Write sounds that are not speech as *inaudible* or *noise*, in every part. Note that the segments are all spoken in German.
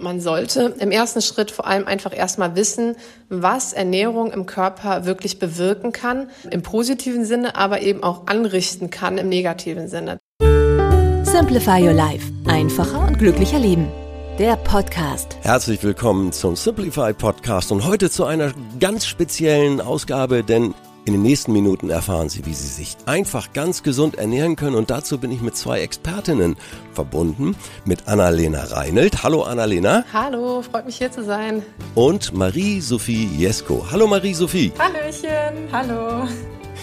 Man sollte im ersten Schritt vor allem einfach erstmal wissen, was Ernährung im Körper wirklich bewirken kann, im positiven Sinne, aber eben auch anrichten kann im negativen Sinne. Simplify Your Life. Einfacher und glücklicher Leben. Der Podcast. Herzlich willkommen zum Simplify Podcast und heute zu einer ganz speziellen Ausgabe, denn in den nächsten Minuten erfahren Sie, wie Sie sich einfach ganz gesund ernähren können und dazu bin ich mit zwei Expertinnen verbunden, mit Annalena Reinelt. Hallo Annalena. Hallo, freut mich hier zu sein. Und Marie-Sophie Jesko. Hallo Marie-Sophie. Hallöchen, hallo.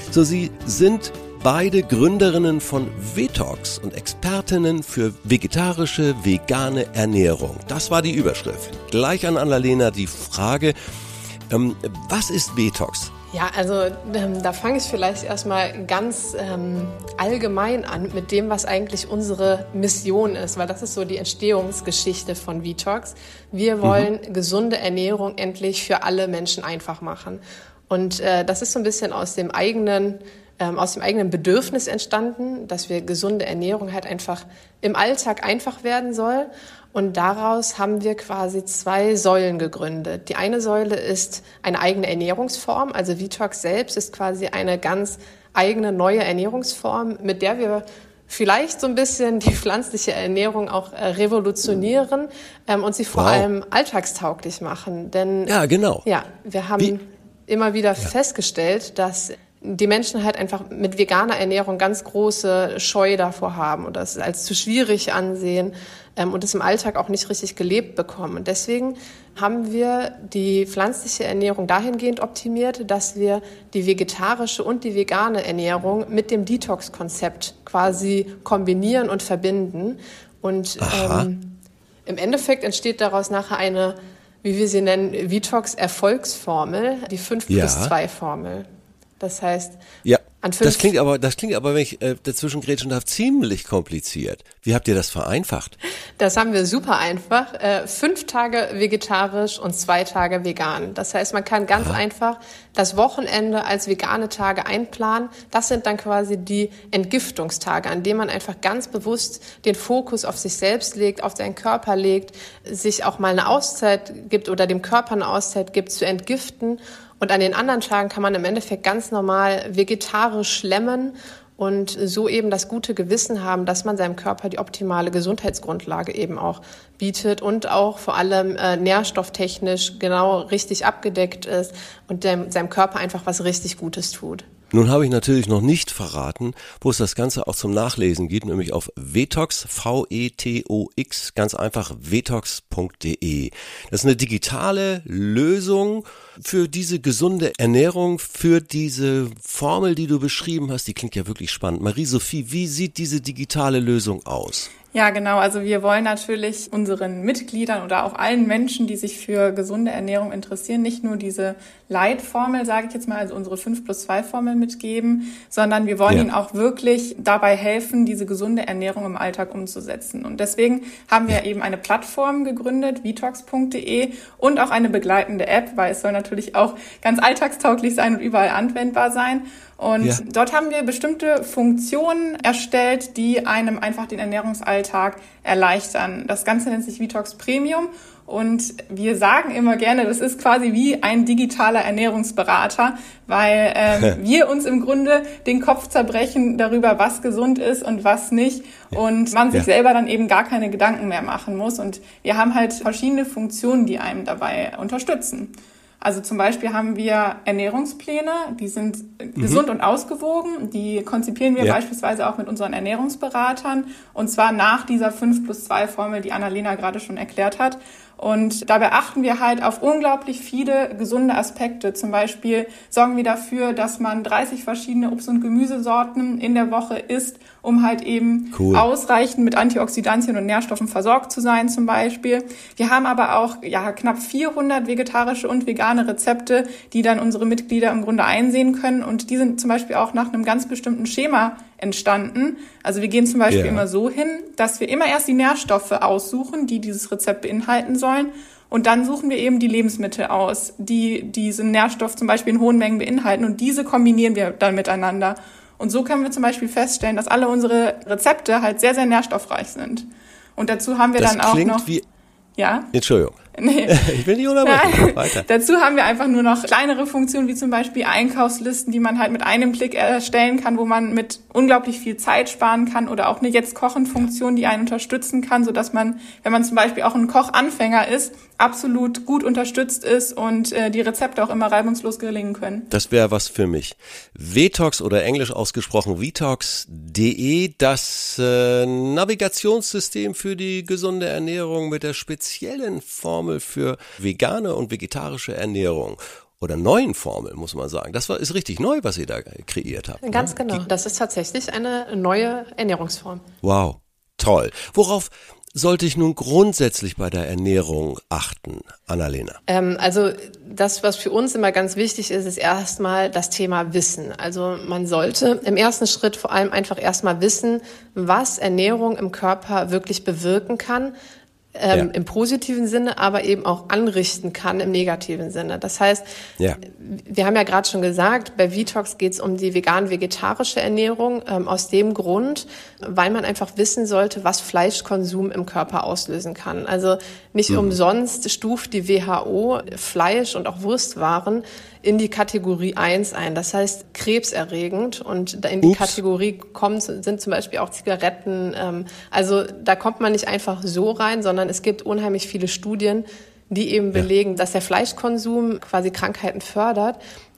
So, Sie sind beide Gründerinnen von Vetox und Expertinnen für vegetarische, vegane Ernährung. Das war die Überschrift. Gleich an Annalena die Frage, ähm, was ist Vetox? Ja, also ähm, da fange ich vielleicht erstmal ganz ähm, allgemein an mit dem, was eigentlich unsere Mission ist, weil das ist so die Entstehungsgeschichte von Vitox. Wir wollen mhm. gesunde Ernährung endlich für alle Menschen einfach machen. Und äh, das ist so ein bisschen aus dem eigenen ähm, aus dem eigenen Bedürfnis entstanden, dass wir gesunde Ernährung halt einfach im Alltag einfach werden soll. Und daraus haben wir quasi zwei Säulen gegründet. Die eine Säule ist eine eigene Ernährungsform. Also Vitox selbst ist quasi eine ganz eigene neue Ernährungsform, mit der wir vielleicht so ein bisschen die pflanzliche Ernährung auch äh, revolutionieren ähm, und sie vor Wow. allem alltagstauglich machen. Denn Ja, genau. ja, wir haben Wie- immer wieder festgestellt, dass die Menschen halt einfach mit veganer Ernährung ganz große Scheu davor haben und das als zu schwierig ansehen ähm, und es im Alltag auch nicht richtig gelebt bekommen. Und deswegen haben wir die pflanzliche Ernährung dahingehend optimiert, dass wir die vegetarische und die vegane Ernährung mit dem Detox-Konzept quasi kombinieren und verbinden. Und ähm, im Endeffekt entsteht daraus nachher eine, wie wir sie nennen, Vitox-Erfolgsformel, die 5 Ja. plus 2 Formel. Das heißt, Ja, das klingt aber, das klingt aber, wenn ich äh, dazwischen grätschen darf, ziemlich kompliziert. Wie habt ihr das vereinfacht? das haben wir super einfach. Äh, fünf Tage vegetarisch und zwei Tage vegan. Das heißt, man kann ganz einfach das Wochenende als vegane Tage einplanen. Das sind dann quasi die Entgiftungstage, an denen man einfach ganz bewusst den Fokus auf sich selbst legt, auf seinen Körper legt, sich auch mal eine Auszeit gibt oder dem Körper eine Auszeit gibt, zu entgiften. Und an den anderen Tagen kann man im Endeffekt ganz normal vegetarisch schlemmen und so eben das gute Gewissen haben, dass man seinem Körper die optimale Gesundheitsgrundlage eben auch bietet und auch vor allem äh, nährstofftechnisch genau richtig abgedeckt ist und dem, seinem Körper einfach was richtig Gutes tut. Nun habe ich natürlich noch nicht verraten, wo es das Ganze auch zum Nachlesen gibt, nämlich auf vetox, V-E-T-O-X, ganz einfach vetox.de. Das ist eine digitale Lösung für diese gesunde Ernährung, für diese Formel, die du beschrieben hast. Die klingt ja wirklich spannend. Marie-Sophie, wie sieht diese digitale Lösung aus? Ja, genau. Also wir wollen natürlich unseren Mitgliedern oder auch allen Menschen, die sich für gesunde Ernährung interessieren, nicht nur diese Leitformel, sage ich jetzt mal, also unsere 5 plus 2 Formel mitgeben, sondern wir wollen Ja. ihnen auch wirklich dabei helfen, diese gesunde Ernährung im Alltag umzusetzen. Und deswegen haben wir eben eine Plattform gegründet, vitox.de und auch eine begleitende App, weil es soll natürlich auch ganz alltagstauglich sein und überall anwendbar sein. Und Ja. dort haben wir bestimmte Funktionen erstellt, die einem einfach den Ernährungsalltag erleichtern. Das Ganze nennt sich Vitox Premium und wir sagen immer gerne, das ist quasi wie ein digitaler Ernährungsberater, weil ähm, *laughs* wir uns im Grunde den Kopf zerbrechen darüber, was gesund ist und was nicht und man sich Ja. selber dann eben gar keine Gedanken mehr machen muss. Und wir haben halt verschiedene Funktionen, die einem dabei unterstützen. Also zum Beispiel haben wir Ernährungspläne, die sind äh, gesund und ausgewogen. Die konzipieren wir Ja. beispielsweise auch mit unseren Ernährungsberatern und zwar nach dieser 5 plus 2 Formel, die Annalena gerade schon erklärt hat. Und dabei achten wir halt auf unglaublich viele gesunde Aspekte. Zum Beispiel sorgen wir dafür, dass man 30 verschiedene Obst- und Gemüsesorten in der Woche isst, um halt eben cool. ausreichend mit Antioxidantien und Nährstoffen versorgt zu sein zum Beispiel. Wir haben aber auch ja, knapp 400 vegetarische und vegane Rezepte, die dann unsere Mitglieder im Grunde einsehen können. Und die sind zum Beispiel auch nach einem ganz bestimmten Schema entstanden. Also wir gehen zum Beispiel yeah. immer so hin, dass wir immer erst die Nährstoffe aussuchen, die dieses Rezept beinhalten sollen. Und dann suchen wir eben die Lebensmittel aus, die diesen Nährstoff zum Beispiel in hohen Mengen beinhalten. Und diese kombinieren wir dann miteinander. Und so können wir zum Beispiel feststellen, dass alle unsere Rezepte halt sehr, sehr nährstoffreich sind. Und dazu haben wir das dann auch noch. Wie ja? Entschuldigung. Nee. *laughs* Ich will nicht unterbrechen. Weiter. Dazu haben wir einfach nur noch kleinere Funktionen, wie zum Beispiel Einkaufslisten, die man halt mit einem Klick erstellen kann, wo man mit unglaublich viel Zeit sparen kann oder auch eine Jetzt-Kochen-Funktion, die einen unterstützen kann, so dass man, wenn man zum Beispiel auch ein Kochanfänger ist, absolut gut unterstützt ist und äh, die Rezepte auch immer reibungslos gelingen können. Das wäre was für mich. Vtox oder englisch ausgesprochen vtox.de, das äh, Navigationssystem für die gesunde Ernährung mit der speziellen Formel für vegane und vegetarische Ernährung oder neuen Formel, muss man sagen. Das war, ist richtig neu, was ihr da kreiert habt. Ganz ne? genau. Das ist tatsächlich eine neue Ernährungsform. Wow. Toll. Worauf sollte ich nun grundsätzlich bei der Ernährung achten, Annalena? Ähm, also das, was für uns immer ganz wichtig ist, ist erstmal das Thema Wissen. Also man sollte im ersten Schritt vor allem einfach erstmal wissen, was Ernährung im Körper wirklich bewirken kann ähm, ja. im positiven Sinne, aber eben auch anrichten kann im negativen Sinne. Das heißt, ja. wir haben ja gerade schon gesagt, bei Vitox geht es um die vegan-vegetarische Ernährung ähm, aus dem Grund, weil man einfach wissen sollte, was Fleischkonsum im Körper auslösen kann. Also nicht mhm. umsonst stuft die WHO Fleisch und auch Wurstwaren in die Kategorie 1 ein. Das heißt krebserregend und in die Ups. Kategorie kommen sind zum Beispiel auch Zigaretten. Ähm, also da kommt man nicht einfach so rein, sondern es gibt unheimlich viele Studien, die eben belegen, ja. dass der Fleischkonsum quasi Krankheiten fördert.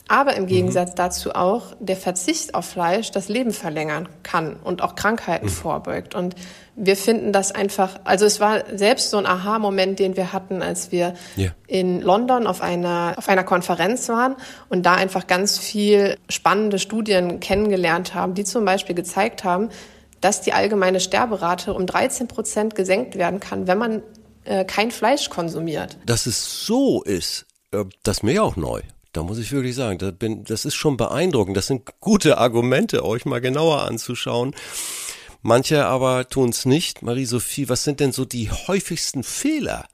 Aber im Gegensatz mhm. dazu auch der Verzicht auf Fleisch das Leben verlängern kann und auch Krankheiten mhm. vorbeugt. Und wir finden das einfach, also es war selbst so ein Aha-Moment, den wir hatten, als wir yeah. in London auf einer, auf einer Konferenz waren und da einfach ganz viel spannende Studien kennengelernt haben, die zum Beispiel gezeigt haben, dass die allgemeine Sterberate um 13 Prozent gesenkt werden kann, wenn man äh, kein Fleisch konsumiert. Dass es so ist, äh, das ist mir auch neu. Da muss ich wirklich sagen, das, bin, das ist schon beeindruckend. Das sind gute Argumente, euch mal genauer anzuschauen. Manche aber tun es nicht. Marie-Sophie, was sind denn so die häufigsten Fehler,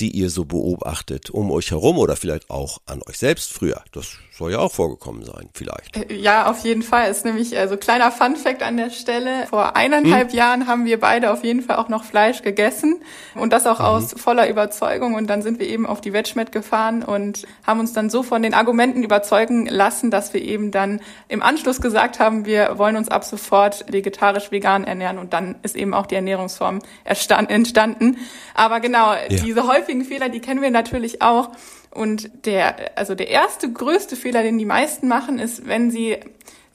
die ihr so beobachtet um euch herum oder vielleicht auch an euch selbst früher? Das soll ja auch vorgekommen sein, vielleicht. Äh, ja, auf jeden Fall. Ist nämlich also kleiner Fun Fact an der Stelle. Vor eineinhalb hm? Jahren haben wir beide auf jeden Fall auch noch Fleisch gegessen und das auch mhm. aus voller Überzeugung. Und dann sind wir eben auf die Vegmet gefahren und haben uns dann so von den Argumenten überzeugen lassen, dass wir eben dann im Anschluss gesagt haben, wir wollen uns ab sofort vegetarisch vegan ernähren und dann ist eben auch die Ernährungsform entstanden. Aber genau, ja. diese häufigen Fehler, die kennen wir natürlich auch. Und der, also der erste größte Fehler, den die meisten machen, ist, wenn sie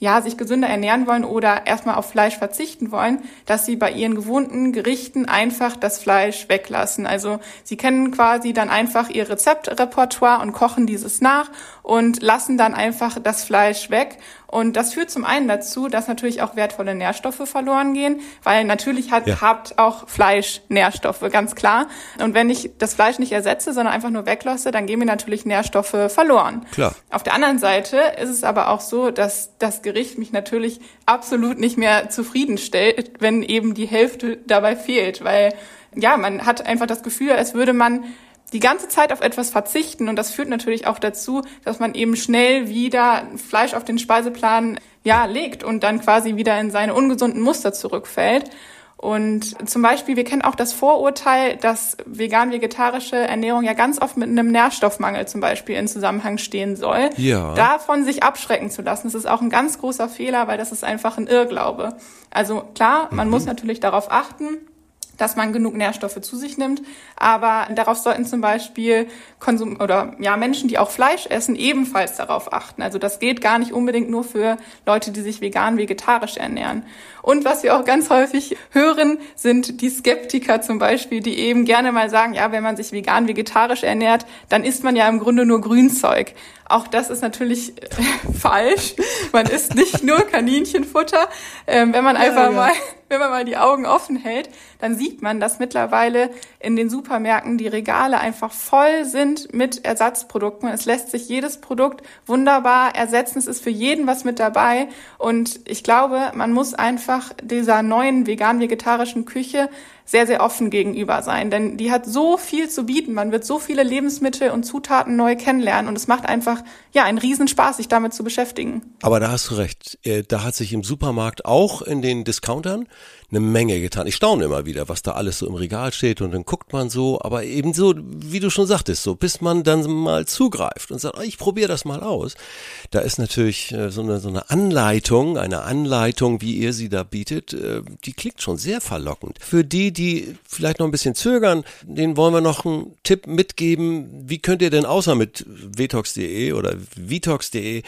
ja, sich gesünder ernähren wollen oder erstmal auf Fleisch verzichten wollen, dass sie bei ihren gewohnten Gerichten einfach das Fleisch weglassen. Also sie kennen quasi dann einfach ihr Rezeptrepertoire und kochen dieses nach und lassen dann einfach das Fleisch weg und das führt zum einen dazu, dass natürlich auch wertvolle Nährstoffe verloren gehen, weil natürlich hat, ja. habt auch Fleisch Nährstoffe, ganz klar. Und wenn ich das Fleisch nicht ersetze, sondern einfach nur weglasse, dann gehen mir natürlich Nährstoffe verloren. Klar. Auf der anderen Seite ist es aber auch so, dass das Gericht mich natürlich absolut nicht mehr zufriedenstellt, wenn eben die Hälfte dabei fehlt, weil ja, man hat einfach das Gefühl, als würde man die ganze Zeit auf etwas verzichten und das führt natürlich auch dazu, dass man eben schnell wieder Fleisch auf den Speiseplan ja legt und dann quasi wieder in seine ungesunden Muster zurückfällt. Und zum Beispiel, wir kennen auch das Vorurteil, dass vegan-vegetarische Ernährung ja ganz oft mit einem Nährstoffmangel zum Beispiel in Zusammenhang stehen soll. Ja. Davon sich abschrecken zu lassen, das ist auch ein ganz großer Fehler, weil das ist einfach ein Irrglaube. Also klar, man mhm. muss natürlich darauf achten, dass man genug Nährstoffe zu sich nimmt. Aber darauf sollten zum Beispiel Konsum oder ja Menschen, die auch Fleisch essen, ebenfalls darauf achten. Also das geht gar nicht unbedingt nur für Leute, die sich vegan, vegetarisch ernähren. Und was wir auch ganz häufig hören, sind die Skeptiker zum Beispiel, die eben gerne mal sagen, ja, wenn man sich vegan, vegetarisch ernährt, dann isst man ja im Grunde nur Grünzeug. Auch das ist natürlich äh, *laughs* falsch. Man isst nicht nur Kaninchenfutter. Ähm, wenn man einfach ja, ja. mal, *laughs* wenn man mal die Augen offen hält, dann sieht man, dass mittlerweile in den Supermärkten die Regale einfach voll sind mit Ersatzprodukten. Es lässt sich jedes Produkt wunderbar ersetzen. Es ist für jeden was mit dabei. Und ich glaube, man muss einfach dieser neuen vegan-vegetarischen Küche sehr, sehr offen gegenüber sein. Denn die hat so viel zu bieten. Man wird so viele Lebensmittel und Zutaten neu kennenlernen. Und es macht einfach, ja, einen Riesenspaß, sich damit zu beschäftigen. Aber da hast du recht. Äh, da hat sich im Supermarkt auch in den Discountern eine Menge getan. Ich staune immer wieder, was da alles so im Regal steht und dann guckt man so, aber eben so, wie du schon sagtest, so bis man dann mal zugreift und sagt, oh, ich probiere das mal aus. Da ist natürlich äh, so eine, so eine Anleitung, eine Anleitung, wie ihr sie da bietet, äh, die klingt schon sehr verlockend. Für die, die vielleicht noch ein bisschen zögern, denen wollen wir noch einen Tipp mitgeben. Wie könnt ihr denn außer mit vetox.de oder vitox.de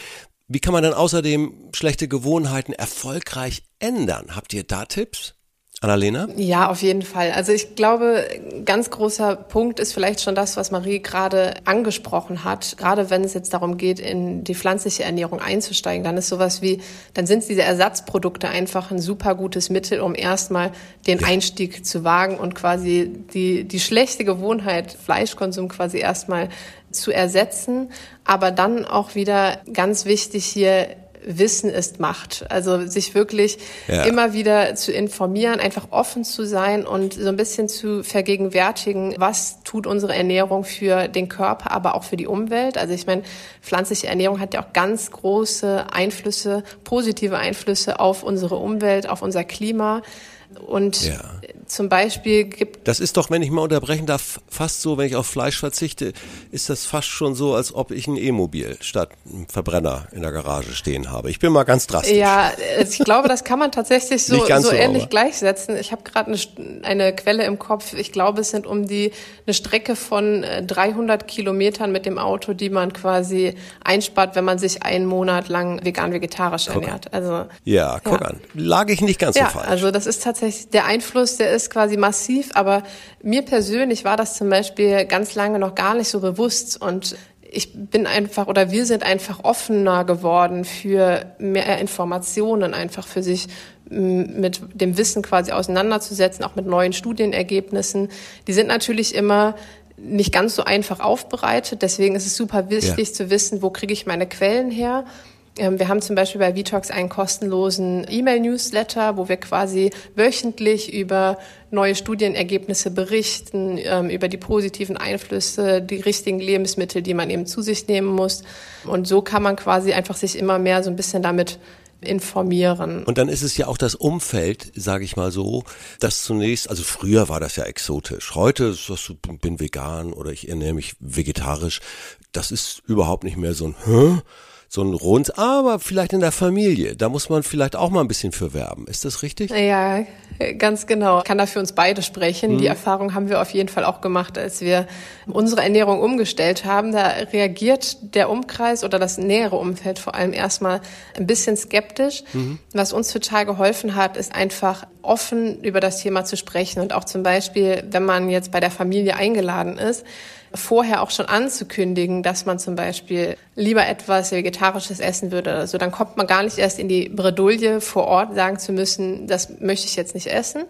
wie kann man denn außerdem schlechte Gewohnheiten erfolgreich ändern? Habt ihr da Tipps? Annalena? Ja, auf jeden Fall. Also ich glaube, ganz großer Punkt ist vielleicht schon das, was Marie gerade angesprochen hat. Gerade wenn es jetzt darum geht, in die pflanzliche Ernährung einzusteigen, dann ist sowas wie, dann sind diese Ersatzprodukte einfach ein super gutes Mittel, um erstmal den ja. Einstieg zu wagen und quasi die, die schlechte Gewohnheit, Fleischkonsum quasi erstmal zu ersetzen, aber dann auch wieder ganz wichtig hier Wissen ist Macht. Also sich wirklich ja. immer wieder zu informieren, einfach offen zu sein und so ein bisschen zu vergegenwärtigen, was tut unsere Ernährung für den Körper, aber auch für die Umwelt. Also ich meine, pflanzliche Ernährung hat ja auch ganz große Einflüsse, positive Einflüsse auf unsere Umwelt, auf unser Klima. Und ja. Zum Beispiel gibt. Das ist doch, wenn ich mal unterbrechen darf, fast so, wenn ich auf Fleisch verzichte, ist das fast schon so, als ob ich ein E-Mobil statt einem Verbrenner in der Garage stehen habe. Ich bin mal ganz drastisch. Ja, ich glaube, das kann man tatsächlich *laughs* so, so, so ähnlich gleichsetzen. Ich habe gerade eine, eine, Quelle im Kopf. Ich glaube, es sind um die eine Strecke von 300 äh, Kilometern mit dem Auto, die man quasi einspart, wenn man sich einen Monat lang vegan-vegetarisch ernährt. Also ja, guck ja. an, lag ich nicht ganz ja, so falsch. Also das ist tatsächlich, der Einfluss, der ist quasi massiv, aber mir persönlich war das zum Beispiel ganz lange noch gar nicht so bewusst und ich bin einfach oder wir sind einfach offener geworden für mehr Informationen, einfach für sich mit dem Wissen quasi auseinanderzusetzen, auch mit neuen Studienergebnissen. Die sind natürlich immer nicht ganz so einfach aufbereitet. Deswegen ist es super wichtig ja. zu wissen, wo kriege ich meine Quellen her. Ähm, wir haben zum Beispiel bei Vitox einen kostenlosen E-Mail-Newsletter, wo wir quasi wöchentlich über neue Studienergebnisse berichten, ähm, über die positiven Einflüsse, die richtigen Lebensmittel, die man eben zu sich nehmen muss. Und so kann man quasi einfach sich immer mehr so ein bisschen damit informieren. Und dann ist es ja auch das Umfeld, sage ich mal so, das zunächst, also früher war das ja exotisch. Heute ist das so, bin vegan oder ich ernähre mich vegetarisch. Das ist überhaupt nicht mehr so ein, Hä? So ein Rund, aber vielleicht in der Familie. Da muss man vielleicht auch mal ein bisschen für werben. Ist das richtig? Ja, ganz genau. Ich kann da für uns beide sprechen. Mhm. Die Erfahrung haben wir auf jeden Fall auch gemacht, als wir unsere Ernährung umgestellt haben. Da reagiert der Umkreis oder das nähere Umfeld vor allem erstmal ein bisschen skeptisch. Mhm. Was uns total geholfen hat, ist einfach offen über das Thema zu sprechen und auch zum Beispiel, wenn man jetzt bei der Familie eingeladen ist, vorher auch schon anzukündigen, dass man zum Beispiel lieber etwas Vegetarisches essen würde oder so, dann kommt man gar nicht erst in die Bredouille vor Ort sagen zu müssen, das möchte ich jetzt nicht essen.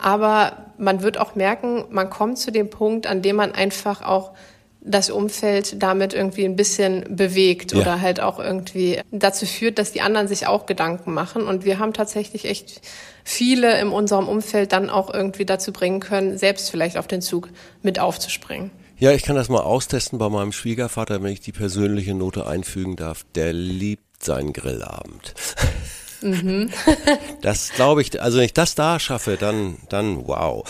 Aber man wird auch merken, man kommt zu dem Punkt, an dem man einfach auch das Umfeld damit irgendwie ein bisschen bewegt ja. oder halt auch irgendwie dazu führt, dass die anderen sich auch Gedanken machen. Und wir haben tatsächlich echt viele in unserem Umfeld dann auch irgendwie dazu bringen können, selbst vielleicht auf den Zug mit aufzuspringen. Ja, ich kann das mal austesten bei meinem Schwiegervater, wenn ich die persönliche Note einfügen darf. Der liebt seinen Grillabend. Mhm. *laughs* das glaube ich, also wenn ich das da schaffe, dann, dann wow.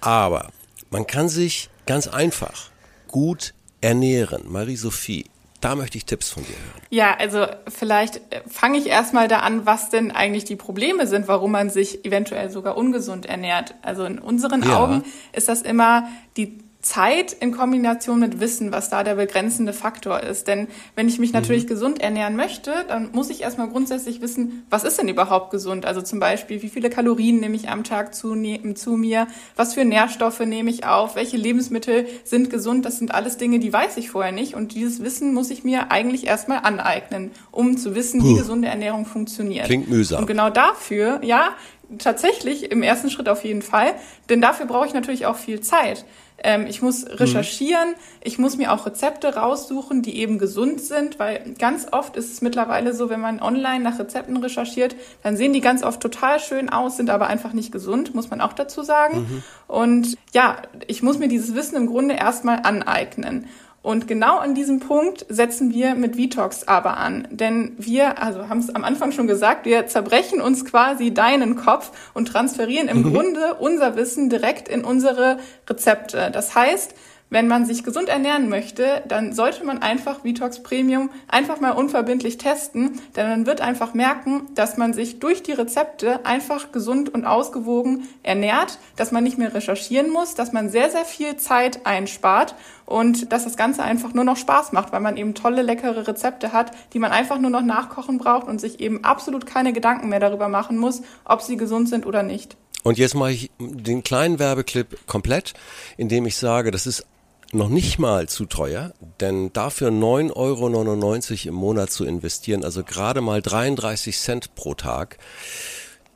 Aber man kann sich ganz einfach gut ernähren. Marie-Sophie, Da möchte ich Tipps von dir hören. Ja, also vielleicht äh, fange ich erstmal da an, was denn eigentlich die Probleme sind, warum man sich eventuell sogar ungesund ernährt. Also in unseren ja. Augen ist das immer die Zeit in Kombination mit Wissen, was da der begrenzende Faktor ist. Denn wenn ich mich natürlich mhm. gesund ernähren möchte, dann muss ich erstmal grundsätzlich wissen, was ist denn überhaupt gesund? Also zum Beispiel, wie viele Kalorien nehme ich am Tag zu, ne, zu mir? Was für Nährstoffe nehme ich auf? Welche Lebensmittel sind gesund? Das sind alles Dinge, die weiß ich vorher nicht. Und dieses Wissen muss ich mir eigentlich erstmal aneignen, um zu wissen, Puh. wie gesunde Ernährung funktioniert. Klingt mühsam. Und genau dafür, ja, tatsächlich im ersten Schritt auf jeden Fall. Denn dafür brauche ich natürlich auch viel Zeit. Ähm, ich muss recherchieren, mhm. ich muss mir auch Rezepte raussuchen, die eben gesund sind, weil ganz oft ist es mittlerweile so, wenn man online nach Rezepten recherchiert, dann sehen die ganz oft total schön aus, sind aber einfach nicht gesund, muss man auch dazu sagen. Mhm. Und ja, ich muss mir dieses Wissen im Grunde erstmal aneignen. Und genau an diesem Punkt setzen wir mit Vitox aber an. Denn wir, also haben es am Anfang schon gesagt, wir zerbrechen uns quasi deinen Kopf und transferieren im mhm. Grunde unser Wissen direkt in unsere Rezepte. Das heißt, wenn man sich gesund ernähren möchte, dann sollte man einfach Vitox Premium einfach mal unverbindlich testen, denn man wird einfach merken, dass man sich durch die Rezepte einfach gesund und ausgewogen ernährt, dass man nicht mehr recherchieren muss, dass man sehr, sehr viel Zeit einspart und dass das Ganze einfach nur noch Spaß macht, weil man eben tolle, leckere Rezepte hat, die man einfach nur noch nachkochen braucht und sich eben absolut keine Gedanken mehr darüber machen muss, ob sie gesund sind oder nicht. Und jetzt mache ich den kleinen Werbeclip komplett, indem ich sage, das ist noch nicht mal zu teuer, denn dafür 9,99 Euro im Monat zu investieren, also gerade mal 33 Cent pro Tag,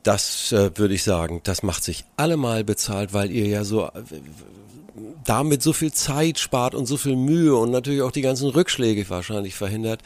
das äh, würde ich sagen, das macht sich allemal bezahlt, weil ihr ja so äh, damit so viel Zeit spart und so viel Mühe und natürlich auch die ganzen Rückschläge wahrscheinlich verhindert,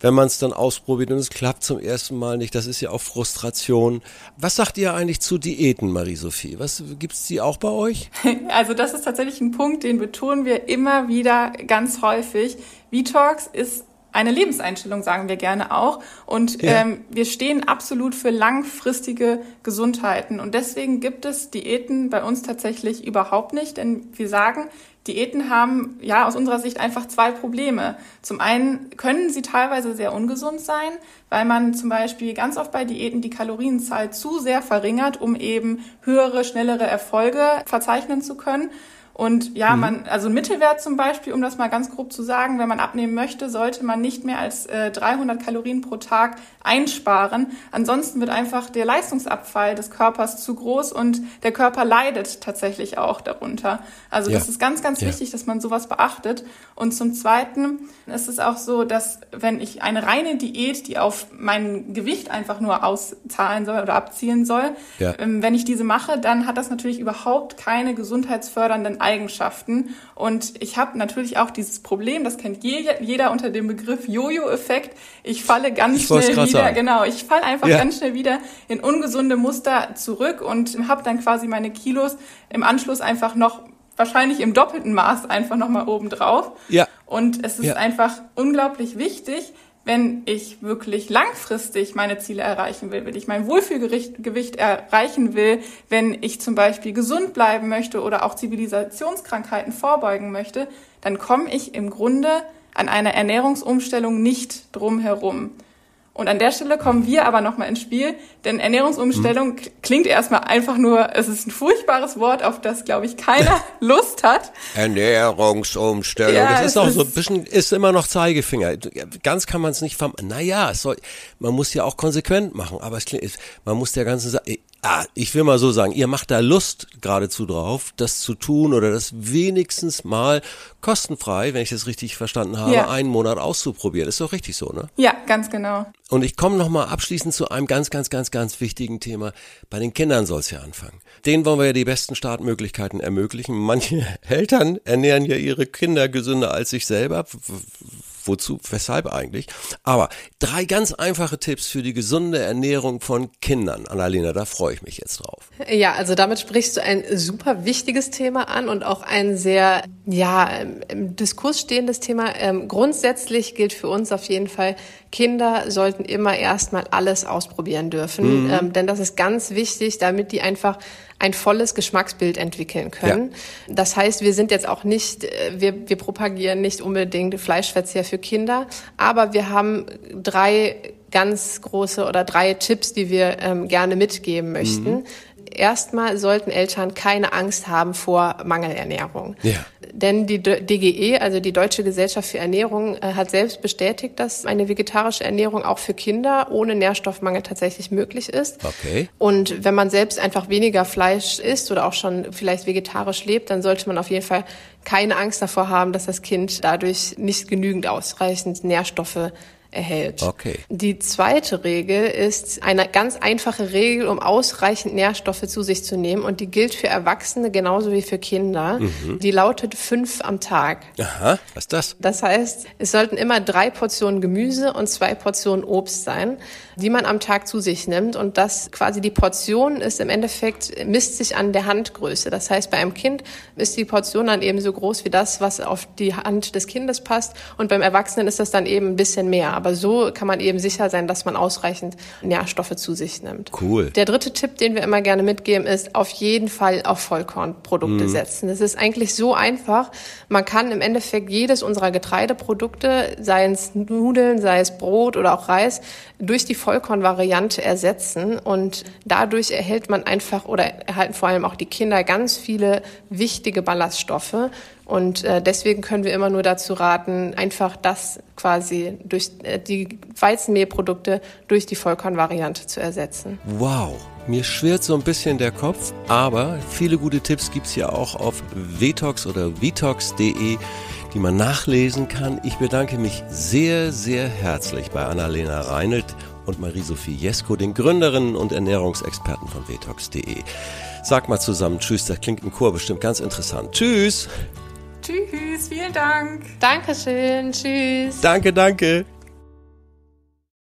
wenn man es dann ausprobiert und es klappt zum ersten Mal nicht. Das ist ja auch Frustration. Was sagt ihr eigentlich zu Diäten, Marie-Sophie? Was gibt's die auch bei euch? *laughs* Also das ist tatsächlich ein Punkt, den betonen wir immer wieder ganz häufig. Vitox ist eine Lebenseinstellung, sagen wir gerne auch. Und ja. ähm, wir stehen absolut für langfristige Gesundheiten. Und deswegen gibt es Diäten bei uns tatsächlich überhaupt nicht. Denn wir sagen, Diäten haben ja aus unserer Sicht einfach zwei Probleme. Zum einen können sie teilweise sehr ungesund sein, weil man zum Beispiel ganz oft bei Diäten die Kalorienzahl zu sehr verringert, um eben höhere, schnellere Erfolge verzeichnen zu können. Und ja, mhm. man, also Mittelwert zum Beispiel, um das mal ganz grob zu sagen, wenn man abnehmen möchte, sollte man nicht mehr als äh, 300 Kalorien pro Tag einsparen. Ansonsten wird einfach der Leistungsabfall des Körpers zu groß und der Körper leidet tatsächlich auch darunter. Also ja. das ist ganz, ganz ja. wichtig, dass man sowas beachtet. Und zum Zweiten ist es auch so, dass wenn ich eine reine Diät, die auf mein Gewicht einfach nur auszahlen soll oder abzielen soll, ja. ähm, wenn ich diese mache, dann hat das natürlich überhaupt keine gesundheitsfördernden Eigenschaften. Und ich habe natürlich auch dieses Problem, das kennt jeder, jeder unter dem Begriff Jojo-Effekt. Ich falle ganz ich schnell wieder, sagen. genau, ich falle einfach ja. ganz schnell wieder in ungesunde Muster zurück und habe dann quasi meine Kilos im Anschluss einfach noch wahrscheinlich im doppelten Maß einfach nochmal oben drauf. Ja. Und es ist ja. einfach unglaublich wichtig, wenn ich wirklich langfristig meine Ziele erreichen will, wenn ich mein Wohlfühlgewicht erreichen will, wenn ich zum Beispiel gesund bleiben möchte oder auch Zivilisationskrankheiten vorbeugen möchte, dann komme ich im Grunde an einer Ernährungsumstellung nicht drum herum. Und an der Stelle kommen wir aber nochmal ins Spiel, denn Ernährungsumstellung mhm. klingt erstmal einfach nur, es ist ein furchtbares Wort, auf das, glaube ich, keiner *laughs* Lust hat. Ernährungsumstellung, ja, das ist auch ist so ein bisschen, ist immer noch Zeigefinger. Ganz kann man es nicht vermeiden. Naja, es soll, man muss ja auch konsequent machen, aber es klingt, man muss der ganzen Sache, Ah, ich will mal so sagen, ihr macht da Lust geradezu drauf, das zu tun oder das wenigstens mal kostenfrei, wenn ich das richtig verstanden habe, ja. einen Monat auszuprobieren. Ist doch richtig so, ne? Ja, ganz genau. Und ich komme noch mal abschließend zu einem ganz, ganz, ganz, ganz wichtigen Thema. Bei den Kindern soll es ja anfangen. Denen wollen wir ja die besten Startmöglichkeiten ermöglichen. Manche *laughs* Eltern ernähren ja ihre Kinder gesünder als sich selber wozu, weshalb eigentlich. Aber drei ganz einfache Tipps für die gesunde Ernährung von Kindern. Annalena, da freue ich mich jetzt drauf. Ja, also damit sprichst du ein super wichtiges Thema an und auch ein sehr, ja, im Diskurs stehendes Thema. Ähm, grundsätzlich gilt für uns auf jeden Fall, Kinder sollten immer erstmal alles ausprobieren dürfen, mhm. ähm, denn das ist ganz wichtig, damit die einfach ein volles Geschmacksbild entwickeln können. Ja. Das heißt, wir sind jetzt auch nicht, äh, wir, wir propagieren nicht unbedingt Fleischverzehr für Kinder, aber wir haben drei ganz große oder drei Tipps, die wir ähm, gerne mitgeben möchten. Mhm erstmal sollten Eltern keine Angst haben vor Mangelernährung. Ja. Denn die DGE, also die Deutsche Gesellschaft für Ernährung, äh, hat selbst bestätigt, dass eine vegetarische Ernährung auch für Kinder ohne Nährstoffmangel tatsächlich möglich ist. Okay. Und wenn man selbst einfach weniger Fleisch isst oder auch schon vielleicht vegetarisch lebt, dann sollte man auf jeden Fall keine Angst davor haben, dass das Kind dadurch nicht genügend ausreichend Nährstoffe erhält. Okay. Die zweite Regel ist eine ganz einfache Regel, um ausreichend Nährstoffe zu sich zu nehmen und die gilt für Erwachsene genauso wie für Kinder. Mhm. Die lautet fünf am Tag. Aha, was ist das? Das heißt, es sollten immer drei Portionen Gemüse und zwei Portionen Obst sein, die man am Tag zu sich nimmt und das quasi die Portion ist im Endeffekt misst sich an der Handgröße. Das heißt, bei einem Kind ist die Portion dann eben so groß wie das, was auf die Hand des Kindes passt und beim Erwachsenen ist das dann eben ein bisschen mehr. Aber so kann man eben sicher sein, dass man ausreichend Nährstoffe zu sich nimmt. Cool. Der dritte Tipp, den wir immer gerne mitgeben, ist auf jeden Fall auf Vollkornprodukte mm. setzen. Das ist eigentlich so einfach. Man kann im Endeffekt jedes unserer Getreideprodukte, sei es Nudeln, sei es Brot oder auch Reis, durch die Vollkornvariante ersetzen und dadurch erhält man einfach oder erhalten vor allem auch die Kinder ganz viele wichtige Ballaststoffe und äh, deswegen können wir immer nur dazu raten, einfach das quasi durch äh, die Weizenmehlprodukte durch die Vollkornvariante zu ersetzen. Wow, mir schwirrt so ein bisschen der Kopf, aber viele gute Tipps gibt's ja auch auf vetox oder vitox.de, die man nachlesen kann. Ich bedanke mich sehr, sehr herzlich bei Annalena Reinelt und Marie-Sophie Jesko, den Gründerinnen und Ernährungsexperten von vetox.de. Sag mal zusammen Tschüss, das klingt im Chor bestimmt ganz interessant. Tschüss! Tschüss, vielen Dank. Dankeschön, tschüss. Danke, danke.